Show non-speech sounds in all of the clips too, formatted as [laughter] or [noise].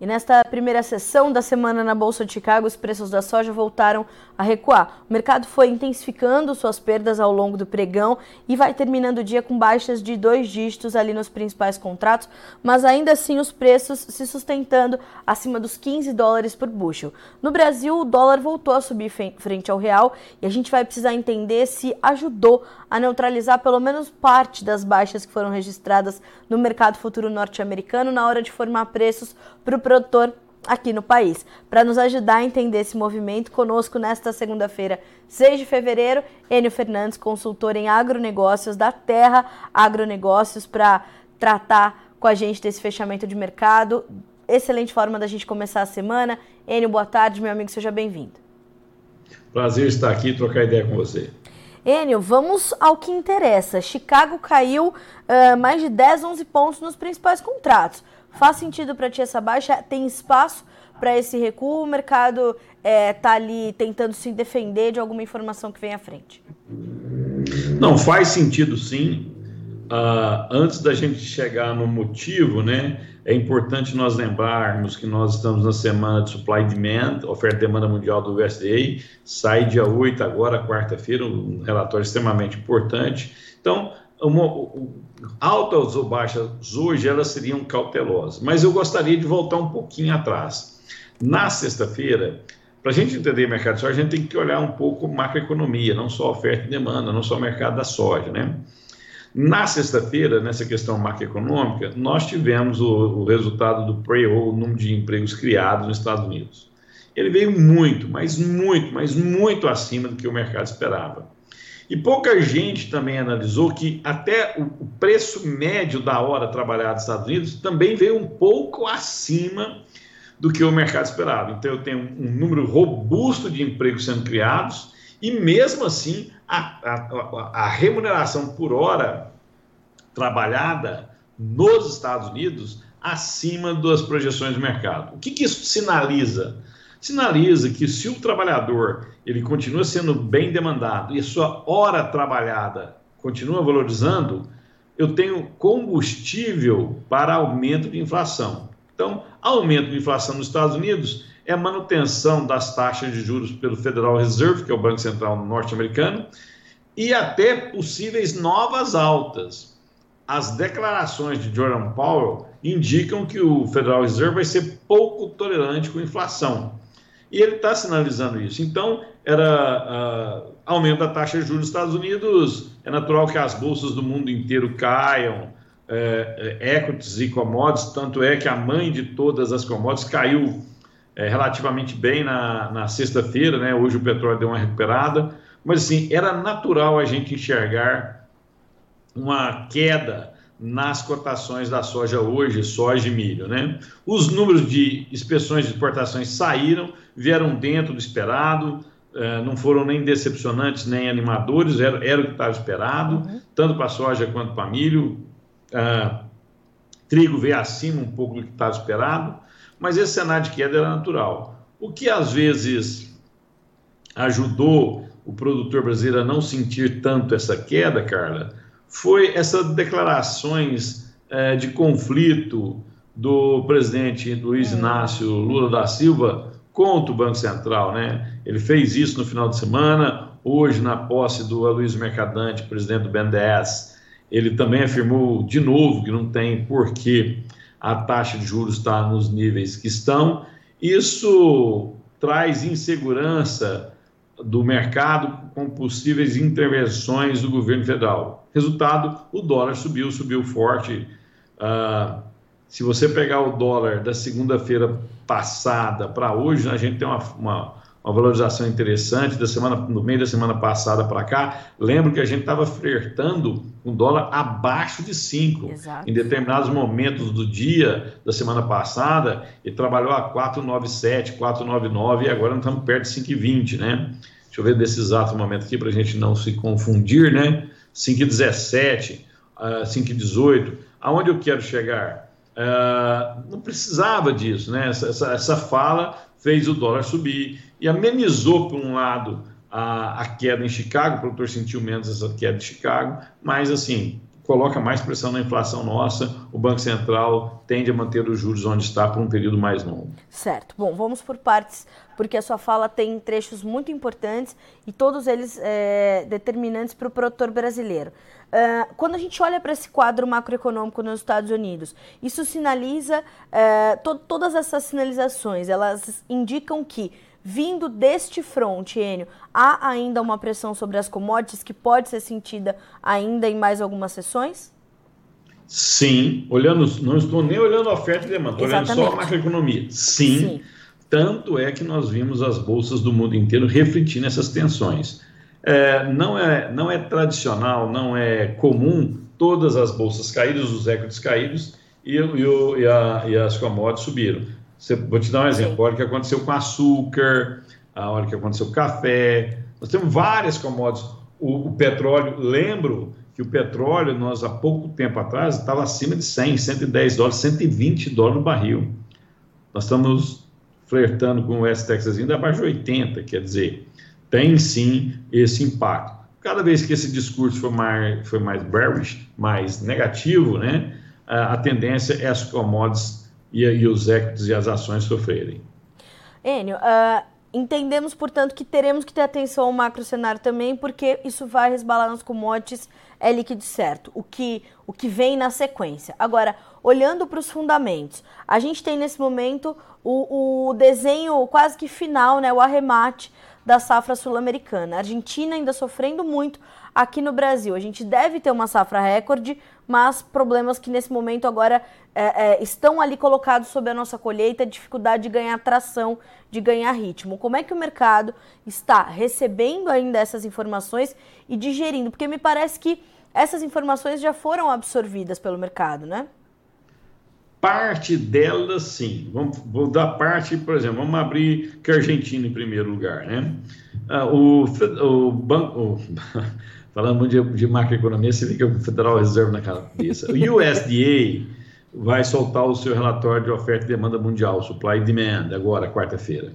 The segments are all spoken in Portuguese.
E nesta primeira sessão da semana na Bolsa de Chicago, os preços da soja voltaram a recuar. O mercado foi intensificando suas perdas ao longo do pregão e vai terminando o dia com baixas de dois dígitos ali nos principais contratos, mas ainda assim os preços se sustentando acima dos 15 dólares por bushel. No Brasil, o dólar voltou a subir frente ao real e a gente vai precisar entender se ajudou a neutralizar pelo menos parte das baixas que foram registradas no mercado futuro norte-americano na hora de formar preços para o produtor aqui no país. Para nos ajudar a entender esse movimento, conosco nesta segunda-feira, 6 de fevereiro, Enio Fernandes, consultor em agronegócios da Terra Agronegócios, para tratar com a gente desse fechamento de mercado. Excelente forma da gente começar a semana. Enio, boa tarde, meu amigo, seja bem-vindo. Prazer estar aqui e trocar ideia com você. Enio, vamos ao que interessa. Chicago caiu uh, mais de 10, 11 pontos nos principais contratos. Faz sentido para ti essa baixa? Tem espaço para esse recuo? O mercado está é, tá ali tentando se defender de alguma informação que vem à frente? Não, faz sentido sim. Uh, antes da gente chegar no motivo, né, é importante nós lembrarmos que nós estamos na semana de supply demand, oferta e demanda mundial do USDA, sai dia 8 agora, quarta-feira, um relatório extremamente importante. Então, uma, altas ou baixas hoje elas seriam cautelosas, mas eu gostaria de voltar um pouquinho atrás. Na sexta-feira, para a gente entender o mercado de soja, a gente tem que olhar um pouco macroeconomia, não só oferta e demanda, não só o mercado da soja, né? Na sexta-feira, nessa questão macroeconômica, nós tivemos o, o resultado do payroll, o número de empregos criados nos Estados Unidos. Ele veio muito, mas muito, mas muito acima do que o mercado esperava. E pouca gente também analisou que até o preço médio da hora trabalhada nos Estados Unidos também veio um pouco acima do que o mercado esperava. Então, eu tenho um número robusto de empregos sendo criados e, mesmo assim, a, a, a remuneração por hora trabalhada nos Estados Unidos acima das projeções do mercado. O que, que isso sinaliza? sinaliza que se o trabalhador ele continua sendo bem demandado e a sua hora trabalhada continua valorizando, eu tenho combustível para aumento de inflação. Então, aumento de inflação nos Estados Unidos é a manutenção das taxas de juros pelo Federal Reserve, que é o Banco Central norte-americano, e até possíveis novas altas. As declarações de Jordan Powell indicam que o Federal Reserve vai ser pouco tolerante com inflação. E ele está sinalizando isso. Então, era uh, aumento da taxa de juros nos Estados Unidos, é natural que as bolsas do mundo inteiro caiam, é, equities e commodities, tanto é que a mãe de todas as commodities caiu é, relativamente bem na, na sexta-feira, né? hoje o petróleo deu uma recuperada, mas assim, era natural a gente enxergar uma queda nas cotações da soja hoje, soja e milho. Né? Os números de inspeções de exportações saíram, vieram dentro do esperado, eh, não foram nem decepcionantes nem animadores, era, era o que estava esperado, uhum. tanto para soja quanto para milho. Uh, trigo veio acima um pouco do que estava esperado, mas esse cenário de queda era natural. O que às vezes ajudou o produtor brasileiro a não sentir tanto essa queda, Carla, foi essas declarações é, de conflito do presidente Luiz. Inácio Lula da Silva contra o Banco Central, né? Ele fez isso no final de semana, hoje na posse do Aloysio Mercadante, presidente do BNDES, ele também afirmou de novo que não tem por que a taxa de juros estar nos níveis que estão. Isso traz insegurança do mercado com possíveis intervenções do governo federal. Resultado, o dólar subiu, subiu forte. Uh, se você pegar o dólar da segunda-feira passada para hoje, a gente tem uma, uma, uma, valorização interessante da semana, no meio da semana passada para cá. Lembro que a gente estava flertando com dólar abaixo de 5 em determinados momentos do dia da semana passada, e trabalhou a 4,97, 4,99 e agora estamos perto de 5,20, né? Deixa eu ver desse exato momento aqui para a gente não se confundir, né? 5,17, uh, 5,18. Aonde eu quero chegar? Uh, não precisava disso, né? Essa, essa, essa, fala fez o dólar subir e amenizou, por um lado, a, a queda em Chicago, o produtor sentiu menos essa queda em Chicago, mas, assim, coloca mais pressão na inflação nossa, o Banco Central tende a manter os juros onde está por um período mais longo. Certo. Bom, vamos por partes, porque a sua fala tem trechos muito importantes e todos eles é, determinantes para o produtor brasileiro. Uh, quando a gente olha para esse quadro macroeconômico nos Estados Unidos, isso sinaliza, uh, to todas essas sinalizações, elas indicam que Vindo deste front, Enio, há ainda uma pressão sobre as commodities que pode ser sentida ainda em mais algumas sessões? Sim, olhando, não estou nem olhando a oferta e demanda, estou olhando só a macroeconomia. Sim, Sim, tanto é que nós vimos as bolsas do mundo inteiro refletindo essas tensões. É, não, é, não é tradicional, não é comum todas as bolsas caídas, os equities caídos e, e, e, a, e as commodities subiram. Você, vou te dar um exemplo. A hora que aconteceu com açúcar, a hora que aconteceu com café. Nós temos várias commodities. O, o, petróleo, lembro que o petróleo, nós há pouco tempo atrás, estava acima de 100, 110 dólares, 120 dólares no barril. Nós estamos flertando com o West Texas ainda abaixo de 80, quer dizer, tem sim esse impacto. Cada vez que esse discurso foi mais, foi mais bearish, mais negativo, né, a, a tendência é as commodities e, e os equities e as ações sofrerem. Enio, uh, entendemos, portanto, que teremos que ter atenção ao macro cenário também, porque isso vai resbalar nos commodities, é líquido certo, o que, o que vem na sequência. Agora, olhando para os fundamentos, a gente tem nesse momento o, o desenho quase que final, né, o arremate da safra sul-americana. A Argentina ainda sofrendo muito aqui no Brasil. A gente deve ter uma safra recorde, mas problemas que nesse momento agora é, é, estão ali colocados sobre a nossa colheita, dificuldade de ganhar tração, de ganhar ritmo. Como é que o mercado está recebendo ainda essas informações e digerindo? Porque me parece que essas informações já foram absorvidas pelo mercado, né? Parte delas, sim. Vamos, vou dar parte, por exemplo, vamos abrir que a Argentina em primeiro lugar, né? Ah, o, o banco, [laughs] falando muito de, de macroeconomia, fica com o Federal Reserve na cabeça. O USDA vai soltar o seu relatório de oferta e demanda mundial, supply e demand, agora, quarta-feira.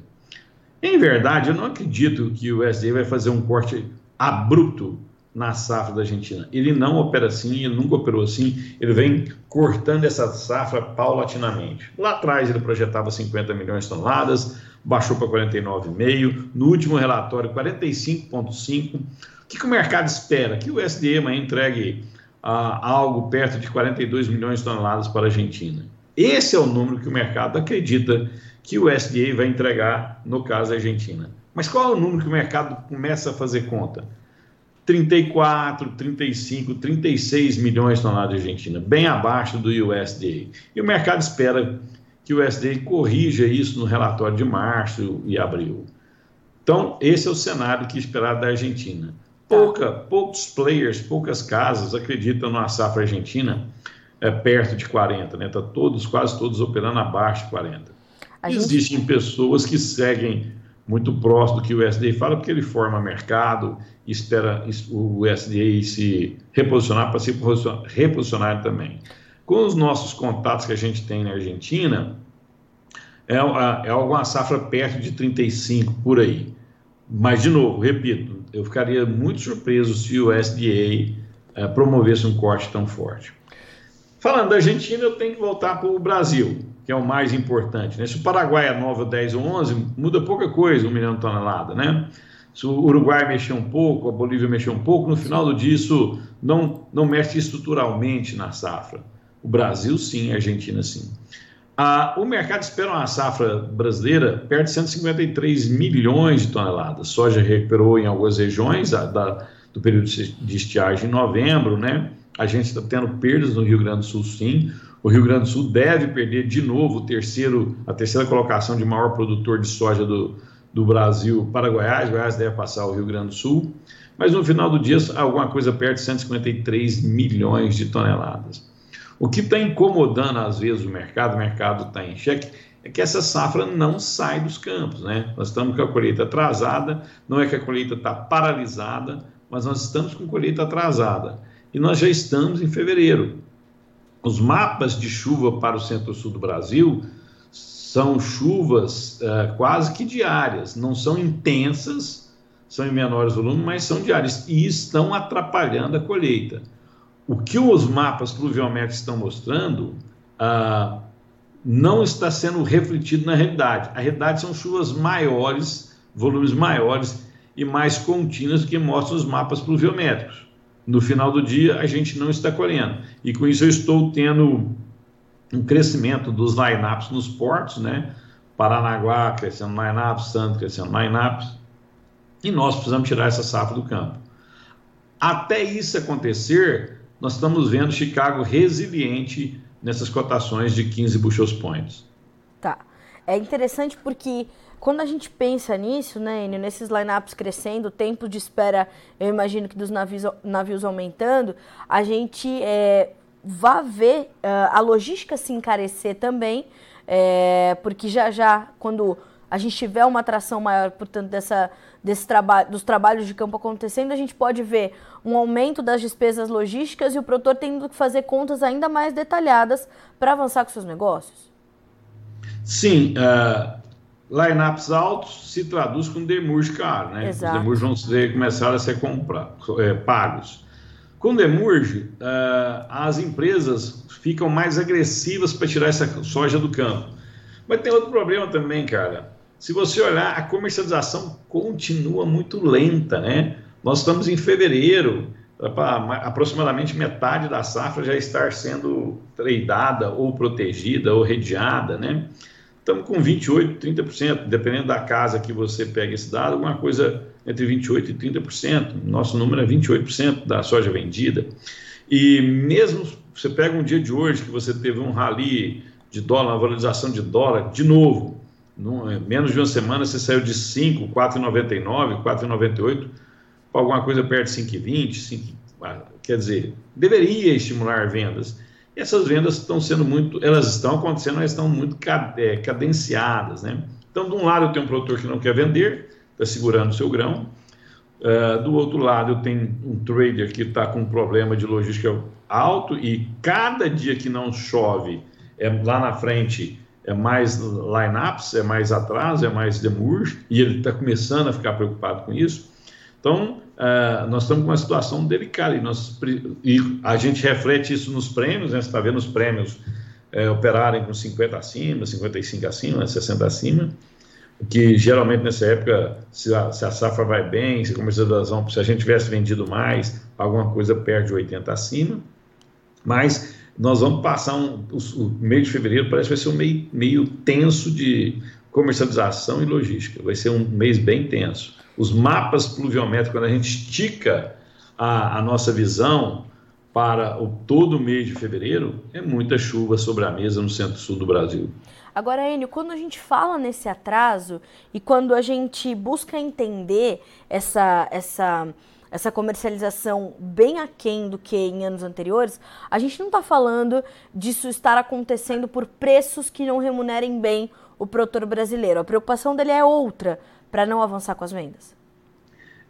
Em verdade, eu não acredito que o USDA vai fazer um corte abrupto na safra da Argentina. Ele não opera assim, ele nunca operou assim, ele vem cortando essa safra paulatinamente. Lá atrás ele projetava 50 milhões de toneladas, baixou para 49,5, no último relatório 45,5. O que, que, o mercado espera? Que o SDM entregue ah, algo perto de 42 milhões de toneladas para a Argentina. Esse é o número que o mercado acredita que o SDA vai entregar no caso da Argentina. Mas qual é o número que o mercado começa a fazer conta? 34, 35, 36 milhões de toneladas de Argentina, bem abaixo do USDA. E o mercado espera que o USDA corrija isso no relatório de março e abril. Então, esse é o cenário que esperar da Argentina. Pouca, poucos players, poucas casas acreditam na safra argentina é, perto de 40, né? Tá todos, quase todos operando abaixo de 40. Existem pessoas que seguem muito próximo do que o USDA fala, porque ele forma mercado espera o USDA se reposicionar para se reposicionar também. Com os nossos contatos que a gente tem na Argentina, é, é alguma safra perto de 35 por aí. Mas, de novo, repito, eu ficaria muito surpreso se o USDA é, promovesse um corte tão forte. Falando da Argentina, eu tenho que voltar para o Brasil que é o mais importante. Né? Se o Paraguai é 9 ou 10 ou 11, muda pouca coisa, um milhão de toneladas, né? Se o Uruguai mexer um pouco, a Bolívia mexer um pouco, no final do dia isso não, não mexe estruturalmente na safra. O Brasil sim, a Argentina sim. Ah, o mercado espera uma safra brasileira perto de 153 milhões de toneladas. Soja recuperou em algumas regiões a, da, do período de estiagem em novembro, né? A gente está tendo perdas no Rio Grande do Sul, sim. O Rio Grande do Sul deve perder de novo o terceiro, a terceira colocação de maior produtor de soja do, do Brasil para Goiás. Goiás deve passar o Rio Grande do Sul. Mas no final do dia, alguma coisa perto de 153 milhões de toneladas. O que está incomodando, às vezes, o mercado, o mercado está em xeque, é que essa safra não sai dos campos. Né? Nós estamos com a colheita atrasada, não é que a colheita está paralisada, mas nós estamos com colheita atrasada. E nós já estamos em fevereiro. Os mapas de chuva para o centro-sul do Brasil são chuvas uh, quase que diárias, não são intensas, são em menores volumes, mas são diárias e estão atrapalhando a colheita. O que os mapas pluviométricos estão mostrando ah, não está sendo refletido na realidade. A realidade são chuvas maiores, volumes maiores e mais contínuas que mostram os mapas pluviométricos. No final do dia, a gente não está colhendo. E com isso eu estou tendo um crescimento dos lineups nos portos, né? Paranaguá crescendo lineups, Santos crescendo lineups. E nós precisamos tirar essa safra do campo. Até isso acontecer, nós estamos vendo Chicago resiliente nessas cotações de 15 bushels points. Tá. É interessante porque quando a gente pensa nisso, né, nesses lineups crescendo, o tempo de espera, eu imagino que dos navios, navios aumentando, a gente é, vai ver uh, a logística se encarecer também, é, porque já já, quando a gente tiver uma atração maior, portanto, dessa, desse traba dos trabalhos de campo acontecendo, a gente pode ver um aumento das despesas logísticas e o produtor tendo que fazer contas ainda mais detalhadas para avançar com seus negócios? Sim, uh, lineups altos se traduz com demurge caro, né? Exato. Os demurge vão ser, começar a ser comprados, é, pagos. Com demurge, uh, as empresas ficam mais agressivas para tirar essa soja do campo. Mas tem outro problema também, cara. Se você olhar, a comercialização continua muito lenta, né? Nós estamos em fevereiro, aproximadamente metade da safra já estar sendo tradeada ou protegida ou redeada, né? Estamos com 28%, 30%, dependendo da casa que você pega esse dado, alguma coisa entre 28% e 30%. Nosso número é 28% da soja vendida. E mesmo você pega um dia de hoje que você teve um rally de dólar, uma valorização de dólar, de novo, num, menos de uma semana você saiu de 5, 4,99, 4,98 para alguma coisa perto de 5,20, quer dizer, deveria estimular vendas. E essas vendas estão sendo muito, elas estão acontecendo, mas estão muito é, cadenciadas, né? Então, de um lado eu tenho um produtor que não quer vender, está segurando o seu grão. Uh, do outro lado eu tenho um trader que está com um problema de logística alto e cada dia que não chove, é, lá na frente é mais lineups, é mais atraso, é mais demurge, e ele está começando a ficar preocupado com isso. Então, uh, nós estamos com uma situação delicada e, nós, e a gente reflete isso nos prêmios, né? você está vendo os prêmios uh, operarem com 50 acima, 55 acima, 60 acima, que geralmente nessa época, se a, se a safra vai bem, se a comercialização, se a gente tivesse vendido mais, alguma coisa perde 80 acima, mas nós vamos passar um, o, o mês de fevereiro, parece que vai ser um meio, meio tenso de comercialização e logística, vai ser um mês bem tenso os mapas pluviométricos, quando a gente estica a, a nossa visão para o todo mês de fevereiro, é muita chuva sobre a mesa no centro-sul do Brasil. Agora, Enio, quando a gente fala nesse atraso e quando a gente busca entender essa, essa, essa comercialização bem aquém do que em anos anteriores, a gente não está falando disso estar acontecendo por preços que não remunerem bem o produtor brasileiro. A preocupação dele é outra para não avançar com as vendas?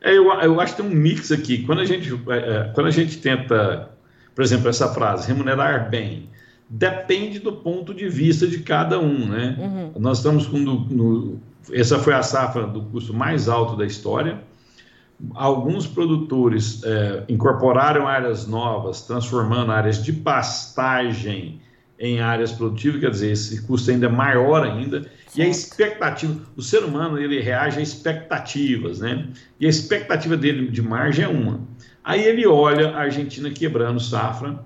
É, eu, eu acho que tem um mix aqui. Quando a gente, é, é, quando a gente tenta, por exemplo, essa frase, remunerar bem, depende do ponto de vista de cada um, né? Uhum. Nós estamos com no, no, essa foi a safra do custo mais alto da história. Alguns produtores é, incorporaram áreas novas, transformando áreas de pastagem em áreas produtivas, quer dizer, esse custo ainda é maior ainda. Certo. E a expectativa, o ser humano ele reage a expectativas, né? E a expectativa dele de margem é uma. Aí ele olha a Argentina quebrando safra,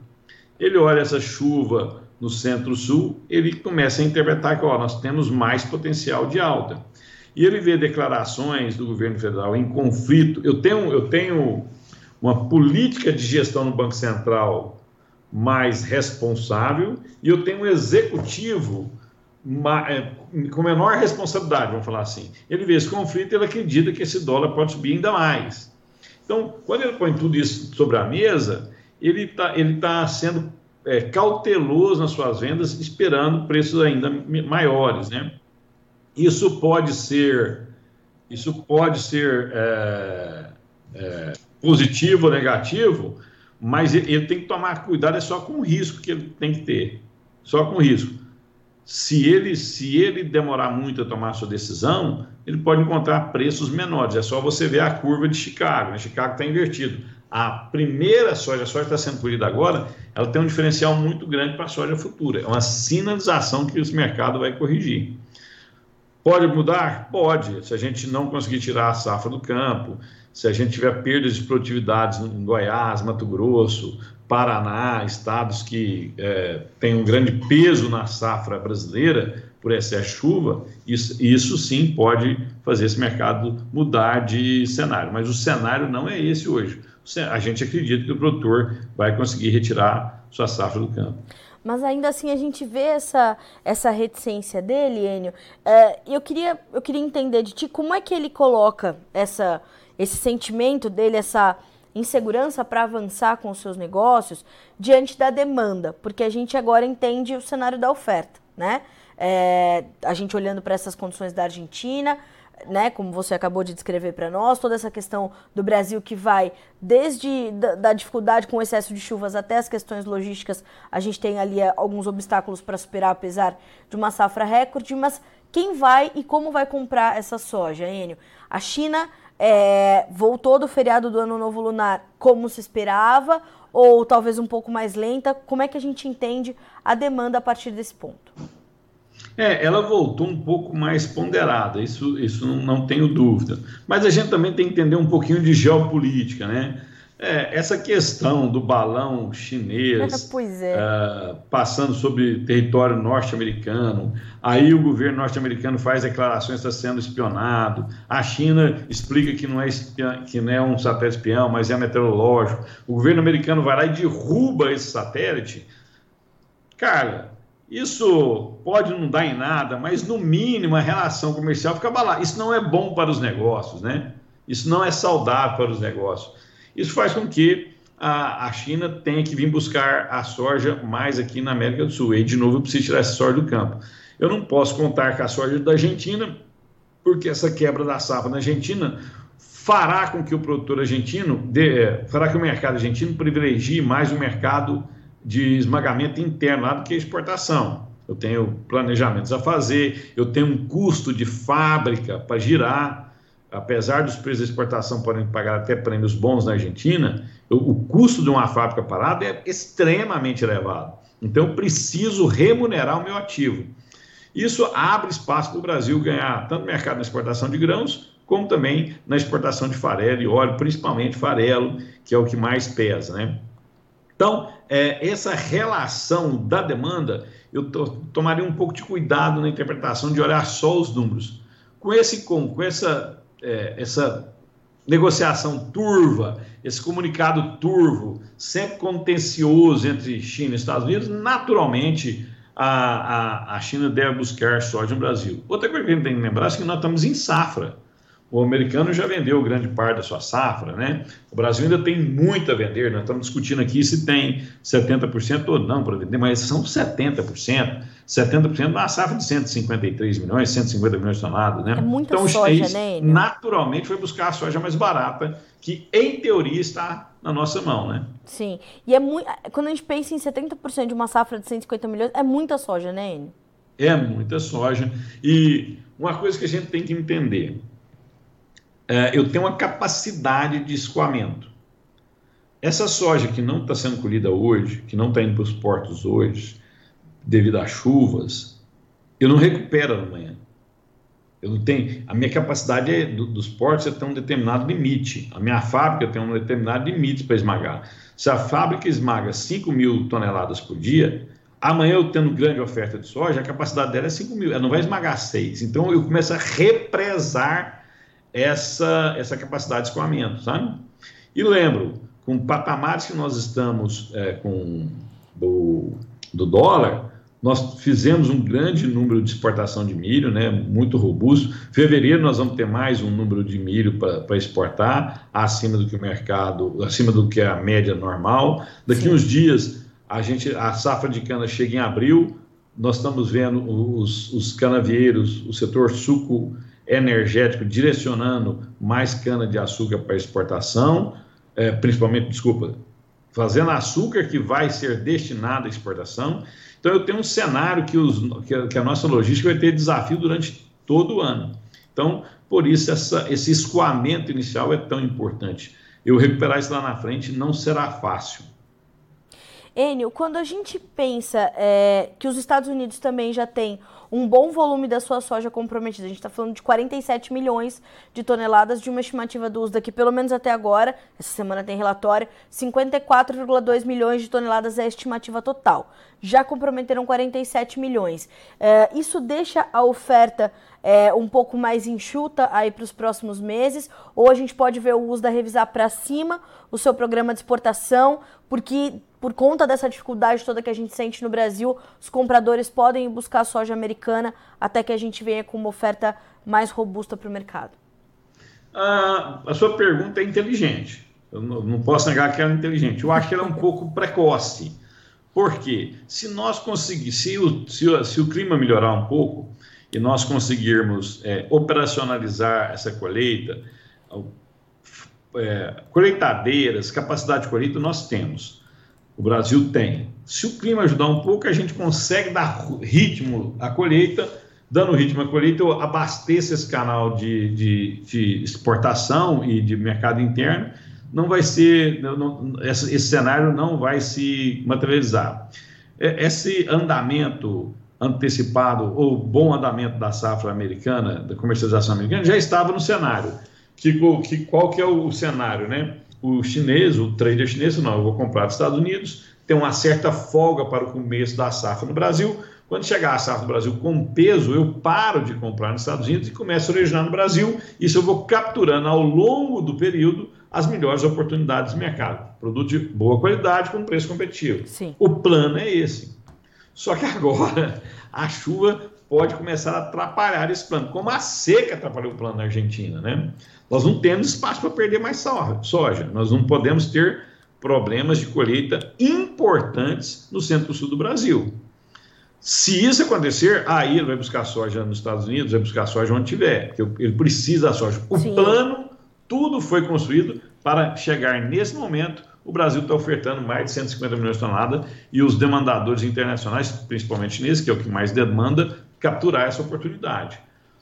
ele olha essa chuva no centro-sul, ele começa a interpretar que ó, nós temos mais potencial de alta. E ele vê declarações do governo federal em conflito. Eu tenho, eu tenho uma política de gestão no Banco Central mais responsável e eu tenho um executivo é, com menor responsabilidade, vamos falar assim. Ele vê esse conflito e ele acredita que esse dólar pode subir ainda mais. Então, quando ele põe tudo isso sobre a mesa, ele está ele tá sendo é, cauteloso nas suas vendas, esperando preços ainda maiores, né? Isso pode ser, isso pode ser é, é, positivo ou negativo, mas ele tem que tomar cuidado é só com o risco que ele tem que ter, só com o risco. Se ele, se ele demorar muito a tomar a sua decisão, ele pode encontrar preços menores. É só você ver a curva de Chicago. Né? Chicago está invertido. a primeira soja, a soja está sendo colhida agora, ela tem um diferencial muito grande para a soja futura. É uma sinalização que esse mercado vai corrigir. Pode mudar? Pode. Se a gente não conseguir tirar a safra do campo, se a gente tiver perdas de produtividades em Goiás, Mato Grosso, Paraná, estados que é, têm um grande peso na safra brasileira por excesso de chuva, isso, isso sim pode fazer esse mercado mudar de cenário. Mas o cenário não é esse hoje. A gente acredita que o produtor vai conseguir retirar sua safra do campo. Mas ainda assim a gente vê essa, essa reticência dele, Enio. É, eu, queria, eu queria entender de ti como é que ele coloca essa, esse sentimento dele, essa insegurança para avançar com os seus negócios diante da demanda, porque a gente agora entende o cenário da oferta, né? É, a gente olhando para essas condições da Argentina, né, como você acabou de descrever para nós, toda essa questão do Brasil que vai desde da, da, dificuldade com o excesso de chuvas até as questões logísticas, a gente tem ali é, alguns obstáculos para superar, apesar de uma safra recorde, mas quem vai e como vai comprar essa soja, Enio? A China é, voltou do feriado do Ano Novo Lunar como se esperava, ou talvez um pouco mais lenta? Como é que a gente entende a demanda a partir desse ponto? É, ela voltou um pouco mais ponderada, isso, isso não, não tenho dúvida. Mas a gente também tem que entender um pouquinho de geopolítica, né? É, essa questão do balão chinês é. uh, passando sobre território norte-americano, aí o governo norte-americano faz declarações que está sendo espionado, a China explica que não, é espião, que não é um satélite espião, mas é meteorológico, o governo americano vai lá e derruba esse satélite. Cara, isso pode não dar em nada, mas no mínimo a relação comercial fica abalada. Isso não é bom para os negócios, né? Isso não é saudável para os negócios. Isso faz com que a, a China tenha que vir buscar a soja mais aqui na América do Sul. E, de novo, eu preciso tirar essa soja do campo. Eu não posso contar com a soja da Argentina, porque essa quebra da safra na Argentina fará com que o produtor argentino, de, é, fará que o mercado argentino privilegie mais o mercado de esmagamento interno lá do que exportação. Eu tenho planejamentos a fazer, eu tenho um custo de fábrica para girar, apesar dos preços de exportação podem pagar até prêmios bons na Argentina, o, custo de uma fábrica parada é extremamente elevado. Então, eu preciso remunerar o meu ativo. Isso abre espaço para o Brasil ganhar tanto mercado na exportação de grãos, como também na exportação de farelo e óleo, principalmente farelo, que é o que mais pesa. Né? Então, é, essa relação da demanda, eu tomaria um pouco de cuidado na interpretação de olhar só os números. Com, esse, com, com essa é, essa negociação turva, esse comunicado turvo, sempre contencioso entre China e Estados Unidos, naturalmente a, a, a China deve buscar soja no Brasil. Outra coisa que a gente tem que lembrar é que nós estamos em safra. O americano já vendeu grande parte da sua safra, né? O Brasil ainda tem muito a vender. Nós estamos discutindo aqui se tem 70% ou não para vender, mas são 70%. 70% da safra de 153 milhões, 150 milhões de toneladas, né? É muita então, soja, o chinês né, naturalmente foi buscar a soja mais barata, que em teoria está na nossa mão, né? Sim. E é muito. Quando a gente pensa em 70% de uma safra de 150 milhões, é muita soja, né, Enio? É muita soja. E uma coisa que a gente tem que entender é, eu tenho uma capacidade de escoamento. Essa soja que não está sendo colhida hoje, que não está indo para os portos hoje, devido às chuvas, eu não recupero amanhã. Eu não tenho. A minha capacidade é, do, dos portos é ter um determinado limite. A minha fábrica tem um determinado limite para esmagar. Se a fábrica esmaga 5 mil toneladas por dia, amanhã eu tendo grande oferta de soja, a capacidade dela é 5 mil. Ela não vai esmagar 6. Então eu começo a represar essa, essa capacidade de escoamento, sabe? E lembro, com patamares que nós estamos é, com do, do dólar, nós fizemos um grande número de exportação de milho, né, muito robusto. Fevereiro nós vamos ter mais um número de milho para exportar, acima do que o mercado, acima do que a média normal. Daqui Sim. uns dias a gente, a safra de cana chega em abril. Nós estamos vendo os, os canavieiros, o setor suco energético direcionando mais cana-de-açúcar para exportação, é, principalmente, desculpa, fazendo açúcar que vai ser destinado à exportação. Então, eu tenho um cenário que, os, que, a, nossa logística vai ter desafio durante todo o ano. Então, por isso, essa, esse escoamento inicial é tão importante. eu recuperar isso lá na frente não será fácil. Enio, quando a gente pensa é, que os Estados Unidos também já têm um bom volume da sua soja comprometida, a gente está falando de 47 milhões de toneladas de uma estimativa do USDA que pelo menos até agora, essa semana tem relatório, 54,2 milhões de toneladas é a estimativa total. Já comprometeram 47 milhões. É, isso deixa a oferta é, um pouco mais enxuta aí para os próximos meses, ou a gente pode ver o USDA revisar para cima o seu programa de exportação, porque por conta dessa dificuldade toda que a gente sente no Brasil, os compradores podem buscar soja americana até que a gente venha com uma oferta mais robusta para o mercado? Ah, a sua pergunta é inteligente. Eu não, posso negar que ela é inteligente. Eu acho que ela é um pouco precoce. Por quê? Se nós conseguirmos, se o, se, se o clima melhorar um pouco e nós conseguirmos é, operacionalizar essa colheita, é, colheitadeiras, capacidade de colheita, nós temos. O Brasil tem. Se o clima ajudar um pouco, a gente consegue dar ritmo à colheita. Dando ritmo à colheita, eu abasteço esse canal de, de, de exportação e de mercado interno. Não vai ser, não, esse, esse cenário não vai se materializar. É, esse andamento antecipado ou bom andamento da safra americana, da comercialização americana, já estava no cenário. Que, que, qual que é o cenário, né? O chinês, o trader chinês, não, eu vou comprar dos Estados Unidos, tem uma certa folga para o começo da safra no Brasil. Quando chegar a safra no Brasil com peso, eu paro de comprar nos Estados Unidos e começo a originar no Brasil. Isso eu vou capturando ao longo do período as melhores oportunidades de mercado. Produto de boa qualidade com preço competitivo. Sim. O plano é esse. Só que agora [laughs] a chuva pode começar a atrapalhar esse plano, como a seca atrapalhou o plano na Argentina, né? Nós não temos espaço para perder mais soja. Nós não podemos ter problemas de colheita importantes no centro-sul do Brasil. Se isso acontecer, aí ele vai buscar soja nos Estados Unidos, vai buscar soja onde tiver, ele precisa da soja. O Sim. plano, tudo foi construído para chegar nesse momento. O Brasil está ofertando mais de 150 milhões de toneladas e os demandadores internacionais, principalmente chineses, que é o que mais demanda, capturar essa oportunidade.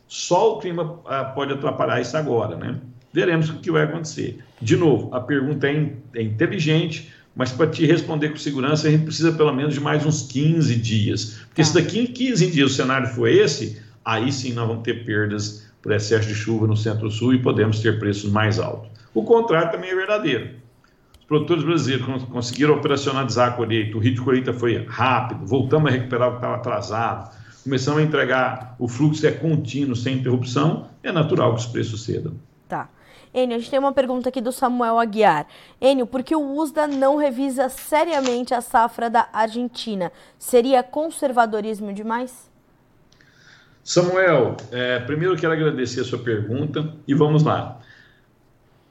Só o clima ah, pode atrapalhar isso agora, né? Veremos o que vai acontecer. De novo, a pergunta é, in, é inteligente, mas para te responder com segurança, a gente precisa pelo menos de mais uns 15 dias. Porque tá. se daqui em 15 dias o cenário for esse, aí sim nós vamos ter perdas por excesso de chuva no centro-sul e podemos ter preços mais altos. O contrário também é verdadeiro. Os produtores brasileiros conseguiram operacionalizar a colheita, o ritmo de colheita foi rápido, voltamos a recuperar o que estava atrasado começamos a entregar, o fluxo é contínuo, sem interrupção, é natural que os preços cedam. Tá. Enio, a gente tem uma pergunta aqui do Samuel Aguiar. Enio, por que o USDA não revisa seriamente a safra da Argentina? Seria conservadorismo demais? Samuel, é, primeiro quero agradecer a sua pergunta e vamos lá.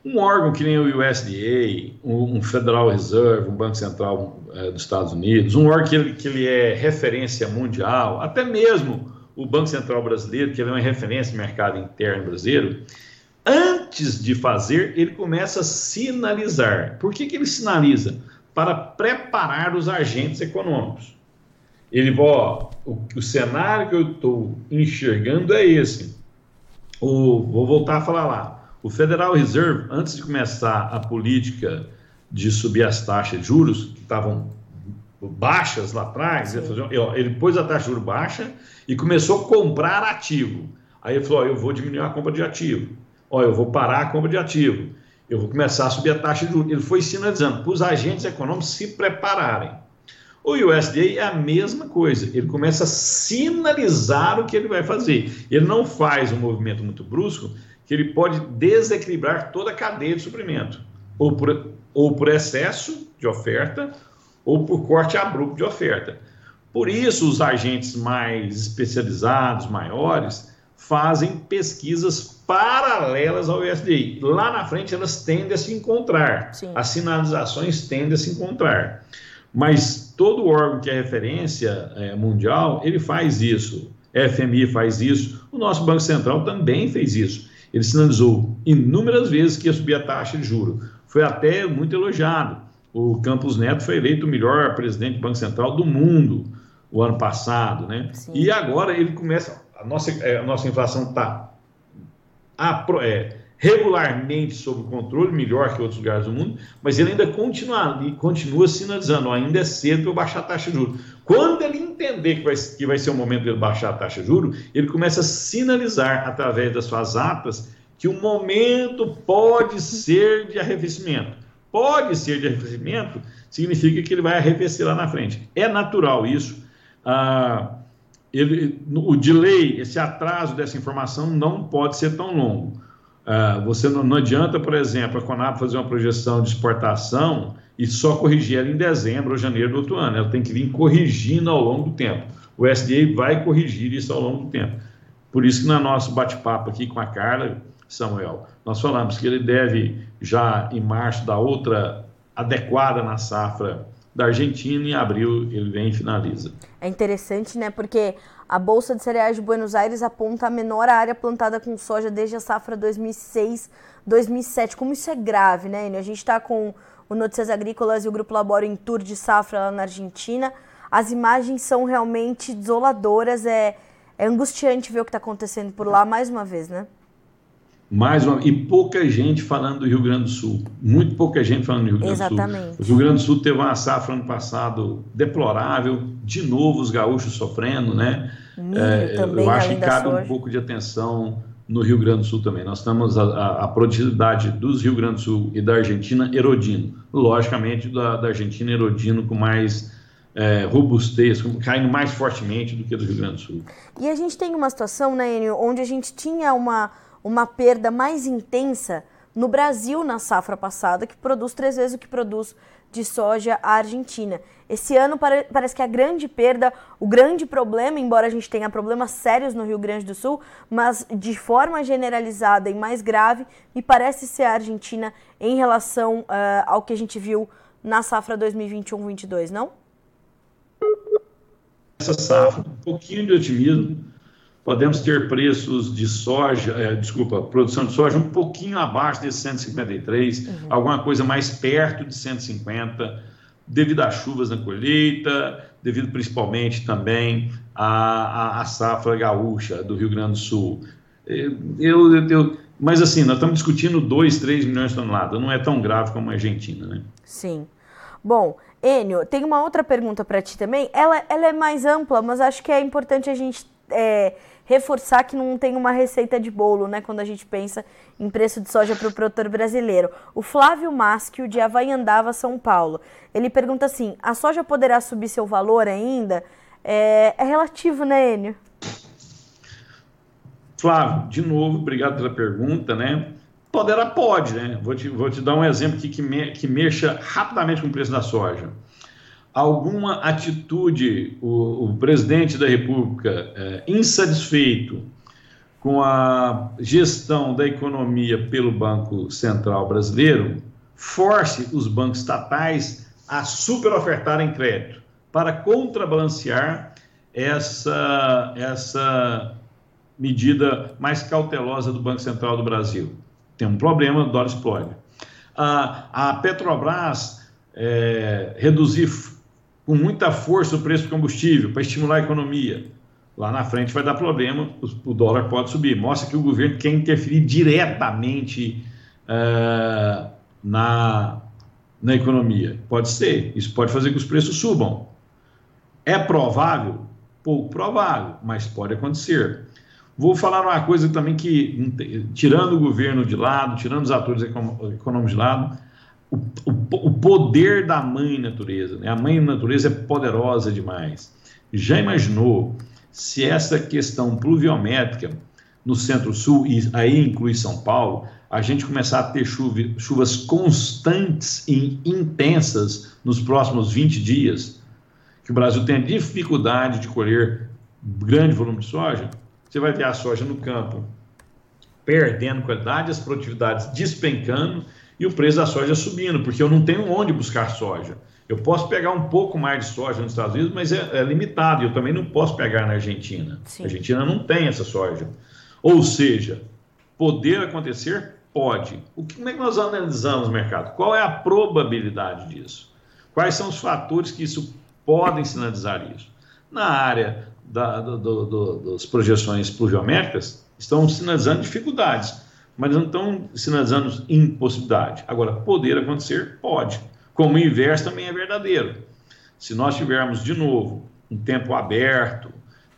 Um órgão que nem o USDA, um Federal Reserve, um Banco Central é, dos Estados Unidos, um órgão que ele, que ele é referência mundial, até mesmo o Banco Central brasileiro, que ele é uma referência no mercado interno brasileiro, antes de fazer, ele começa a sinalizar. Por que, que ele sinaliza? Para preparar os agentes econômicos. Ele, ó, o, o cenário que eu estou enxergando é esse. O, vou voltar a falar lá o Federal Reserve, antes de começar a política de subir as taxas de juros, que estavam baixas lá atrás, ele pôs a taxa de juros baixa e começou a comprar ativo. Aí ele falou: ó, eu vou diminuir a compra de ativo, ó, eu vou parar a compra de ativo, eu vou começar a subir a taxa de juros. Ele foi sinalizando para os agentes econômicos se prepararem. O USDA é a mesma coisa, ele começa a sinalizar o que ele vai fazer. Ele não faz um movimento muito brusco, que ele pode desequilibrar toda a cadeia de suprimento, ou por, ou por excesso de oferta, ou por corte abrupto de oferta. Por isso, os agentes mais especializados, maiores, fazem pesquisas paralelas ao USDI. Lá na frente, elas tendem a se encontrar, Sim. as sinalizações tendem a se encontrar. Mas todo órgão que é referência é, mundial, ele faz isso. FMI faz isso, o nosso Banco Central também fez isso. Ele sinalizou inúmeras vezes que ia subir a taxa de juro. Foi até muito elogiado. O Campos Neto foi eleito o melhor presidente do Banco Central do mundo o ano passado, né? Sim. E agora ele começa, a nossa, é, a nossa inflação está é, regularmente sob controle, melhor que outros lugares do mundo, mas ele ainda continua, continua sinalizando, ainda é cedo para baixar a taxa de juros. Quando ele entender que vai, que vai ser o momento de baixar a taxa de juros, ele começa a sinalizar através das suas atas que o momento pode ser de arrefecimento. Pode ser de arrefecimento, significa que ele vai arrefecer lá na frente. É natural isso. Ah, ele, o delay, esse atraso dessa informação não pode ser tão longo. Ah, você não, não, adianta, por exemplo, a Conab fazer uma projeção de exportação e só corrigir ela em dezembro ou janeiro do outro ano. Ela tem que vir corrigindo ao longo do tempo. O SDA vai corrigir isso ao longo do tempo. Por isso que no nosso bate-papo aqui com a Carla, Samuel, nós falamos que ele deve já em março da outra adequada na safra da Argentina em abril ele vem e finaliza. É interessante, né? Porque a Bolsa de Cereais de Buenos Aires aponta a menor área plantada com soja desde a safra 2006-2007. Como isso é grave, né, Enio? A gente está com o Notícias Agrícolas e o Grupo Laboro em tour de safra lá na Argentina. As imagens são realmente desoladoras. É, é angustiante ver o que está acontecendo por lá mais uma vez, né? Mais uma, e pouca gente falando do Rio Grande do Sul. Muito pouca gente falando do Rio Grande Exatamente. do Sul. O Rio Grande do Sul teve uma safra ano passado deplorável, de novo os gaúchos sofrendo, né? é, também, eu acho que cabe um pouco de atenção no Rio Grande do Sul também. Nós estamos a, a, a, produtividade dos Rio Grande do Sul e da Argentina erodindo. Logicamente, da, da Argentina erodindo com mais é, robustez, caindo mais fortemente do que do Rio Grande do Sul. E a gente tem uma situação, né, Enio, onde a gente tinha uma uma perda mais intensa no Brasil na safra passada, que produz três vezes o que produz de soja a Argentina. Esse ano parece que a grande perda, o grande problema, embora a gente tenha problemas sérios no Rio Grande do Sul, mas de forma generalizada e mais grave, me parece ser a Argentina em relação uh, ao que a gente viu na safra 2021-22, não? Essa safra, um pouquinho de otimismo, podemos ter preços de soja, é, desculpa, produção de soja um pouquinho abaixo desse 153, uhum. alguma coisa mais perto de 150, devido às chuvas na colheita, devido principalmente também à, à, safra gaúcha do Rio Grande do Sul. É, eu, eu, eu, mas assim, nós estamos discutindo 2, 3 milhões de toneladas, não é tão grave como a Argentina, né? Sim. Bom, Enio, tem uma outra pergunta para ti também. Ela, ela é mais ampla, mas acho que é importante a gente é, reforçar que não tem uma receita de bolo, né, quando a gente pensa em preço de soja para o produtor brasileiro. O Flávio Maschio, de Havaiandava, São Paulo, ele pergunta assim, a soja poderá subir seu valor ainda? É, é relativo, né, Enio? Flávio, de novo, obrigado pela pergunta, né? Poderá, pode, né? Vou te, vou te dar um exemplo aqui que, me, que mexa rapidamente com o preço da soja alguma atitude, o, o presidente da República é, insatisfeito com a gestão da economia pelo Banco Central Brasileiro, force os bancos estatais a superofertarem crédito para contrabalancear essa, essa medida mais cautelosa do Banco Central do Brasil. Tem um problema, dólar explode. A, a Petrobras é, reduzir com muita força o preço do combustível para estimular a economia. Lá na frente vai dar problema, o, dólar pode subir. Mostra que o governo quer interferir diretamente uh, na, na economia. Pode ser, isso pode fazer que os preços subam. É provável? Pouco provável, mas pode acontecer. Vou falar uma coisa também que, tirando o governo de lado, tirando os atores econômicos de lado, o, o, o poder da mãe natureza. Né? A mãe natureza é poderosa demais. Já imaginou se essa questão pluviométrica no centro-sul, e aí inclui São Paulo, a gente começar a ter chuva, chuvas constantes e intensas nos próximos 20 dias, que o Brasil tem dificuldade de colher grande volume de soja, você vai ver a soja no campo perdendo qualidade, as produtividades despencando e o preço da soja subindo, porque eu não tenho onde buscar soja. Eu posso pegar um pouco mais de soja nos Estados Unidos, mas é, é limitado. Eu também não posso pegar na Argentina. Sim. A Argentina não tem essa soja. Ou seja, poder acontecer? Pode. O que, como é que nós analisamos o mercado? Qual é a probabilidade disso? Quais são os fatores que isso podem sinalizar isso? Na área da, do, do, do, das projeções pluviométricas, estão sinalizando dificuldades mas não estão sinalizando impossibilidade. Agora, poder acontecer, pode. Como o inverso também é verdadeiro. Se nós tivermos de novo um tempo aberto,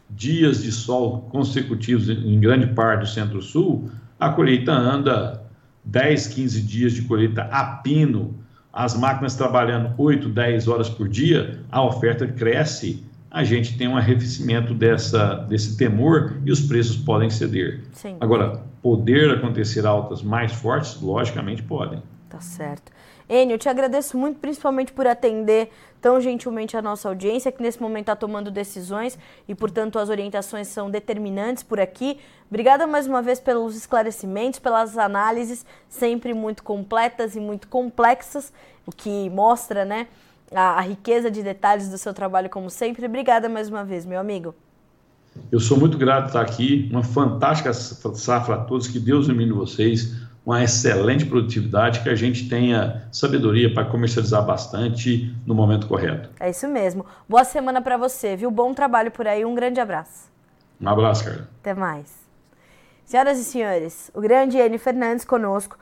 dias de sol consecutivos em grande parte do centro-sul, a colheita anda 10, 15 dias de colheita a pino, as máquinas trabalhando 8, 10 horas por dia, a oferta cresce, a gente tem um arrefecimento dessa, desse temor e os preços podem ceder. Sim. Agora, poder acontecer altas mais fortes, logicamente podem. Tá certo. Enio, eu te agradeço muito, principalmente por atender tão gentilmente a nossa audiência, que nesse momento está tomando decisões e, portanto, as orientações são determinantes por aqui. Obrigada mais uma vez pelos esclarecimentos, pelas análises, sempre muito completas e muito complexas, o que mostra né, a, a riqueza de detalhes do seu trabalho, como sempre. Obrigada mais uma vez, meu amigo. Eu sou muito grato estar aqui, uma fantástica safra a todos, que Deus ilumine vocês uma excelente produtividade, que a gente tenha sabedoria para comercializar bastante no momento correto. É isso mesmo. Boa semana para você, viu? Bom trabalho por aí. Um grande abraço. Um abraço, cara. Até mais. Senhoras e senhores, o grande N Fernandes conosco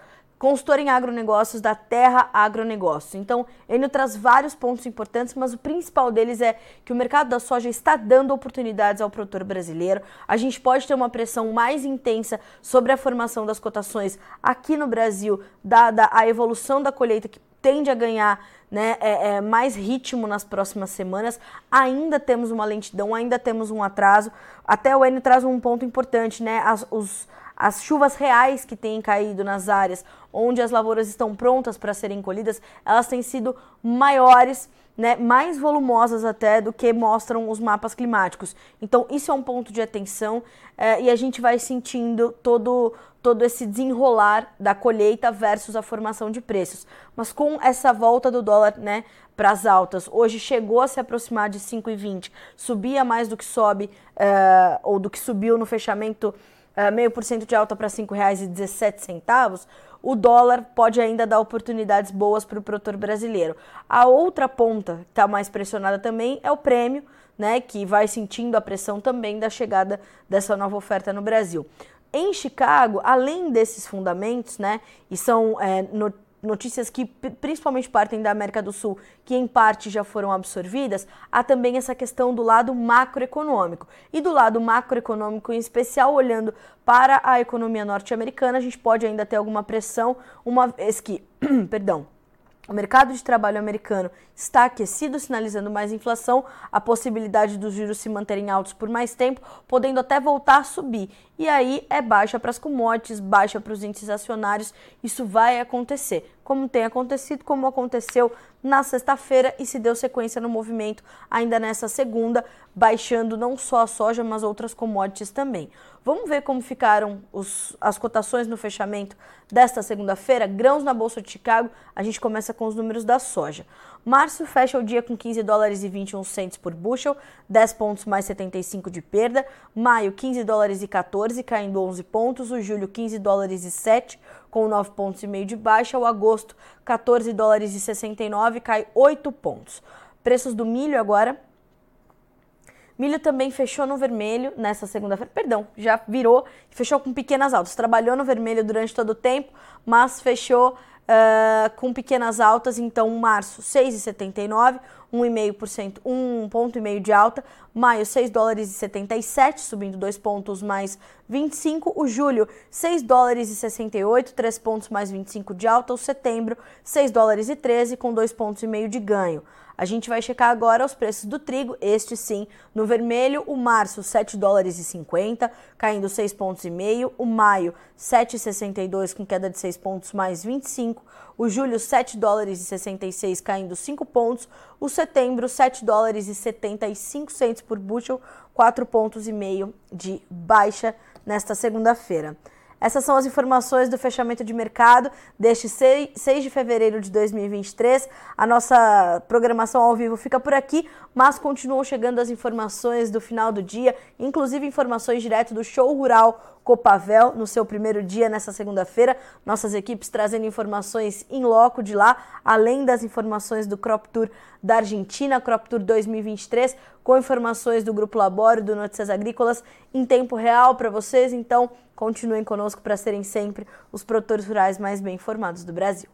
consultor em agronegócios da Terra Agronegócio. Então, ele traz vários pontos importantes, mas o principal deles é que o mercado da soja está dando oportunidades ao produtor brasileiro. A gente pode ter uma pressão mais intensa sobre a formação das cotações aqui no Brasil, dada a evolução da colheita que tende a ganhar né, é, é, mais ritmo nas próximas semanas. Ainda temos uma lentidão, ainda temos um atraso. Até o Enio traz um ponto importante, né? As, os, as chuvas reais que têm caído nas áreas onde as lavouras estão prontas para serem colhidas, elas têm sido maiores, né, mais volumosas até do que mostram os mapas climáticos. Então, isso é um ponto de atenção é, e a gente vai sentindo todo, todo esse desenrolar da colheita versus a formação de preços. Mas com essa volta do dólar né, para as altas, hoje chegou a se aproximar de 5,20, subia mais do que sobe, uh, ou do que subiu no fechamento meio por cento de alta para R$ 5,17, o dólar pode ainda dar oportunidades boas para o produtor brasileiro. A outra ponta que está mais pressionada também é o prêmio, né, que vai sentindo a pressão também da chegada dessa nova oferta no Brasil. Em Chicago, além desses fundamentos, né, e são é, no, notícias que principalmente partem da América do Sul, que em parte já foram absorvidas, há também essa questão do lado macroeconômico. E do lado macroeconômico, em especial olhando para a economia norte-americana, a gente pode ainda ter alguma pressão, uma vez que, [clears throat] perdão, o mercado de trabalho americano está aquecido, sinalizando mais inflação, a possibilidade dos juros se manterem altos por mais tempo, podendo até voltar a subir. E aí é baixa para as commodities, baixa para os índices acionários. Isso vai acontecer, como tem acontecido, como aconteceu na sexta-feira e se deu sequência no movimento ainda nessa segunda, baixando não só a soja, mas outras commodities também. Vamos ver como ficaram os, as cotações no fechamento desta segunda-feira. Grãos na Bolsa de Chicago, a gente começa com os números da soja. Março fecha o dia com 15 dólares e 21 centes por bushel, 10 pontos mais 75 de perda. Maio, 15 dólares e 14, caindo 11 pontos. O julho, 15 dólares e 7, com 9 pontos e meio de baixa. O agosto, 14 dólares e 69, cai 8 pontos. Preços do milho agora, Milho também fechou no vermelho nessa segunda-feira. Perdão, já virou e fechou com pequenas altas. Trabalhou no vermelho durante todo o tempo, mas fechou uh, com pequenas altas. Então, março, 6,79, 1,5%, 1 ponto e meio de alta. Maio, 6 dólares e 77, subindo 2 pontos mais 25. O julho, 6 dólares e 68, 3 pontos mais 25 de alta. O setembro, 6 dólares e 13, com 2 pontos e meio de ganho. A gente vai checar agora os preços do trigo, este sim, no vermelho, o março 7 dólares e 50, caindo 6 pontos e meio, o maio 7,62 com queda de 6 pontos mais 25, o julho 7 dólares e 66 caindo 5 pontos, o setembro 7 dólares e 75 centos por bushel, 4 pontos e meio de baixa nesta segunda-feira. Essas são as informações do fechamento de mercado deste 6 de fevereiro de 2023. A nossa programação ao vivo fica por aqui, mas continuam chegando as informações do final do dia, inclusive informações direto do show rural Copavel no seu primeiro dia nessa segunda-feira. Nossas equipes trazendo informações em loco de lá, além das informações do Crop Tour da Argentina, Crop Tour 2023, com informações do Grupo Laboro do Notícias Agrícolas em tempo real para vocês. Então, continuem conosco para serem sempre os produtores rurais mais bem informados do Brasil.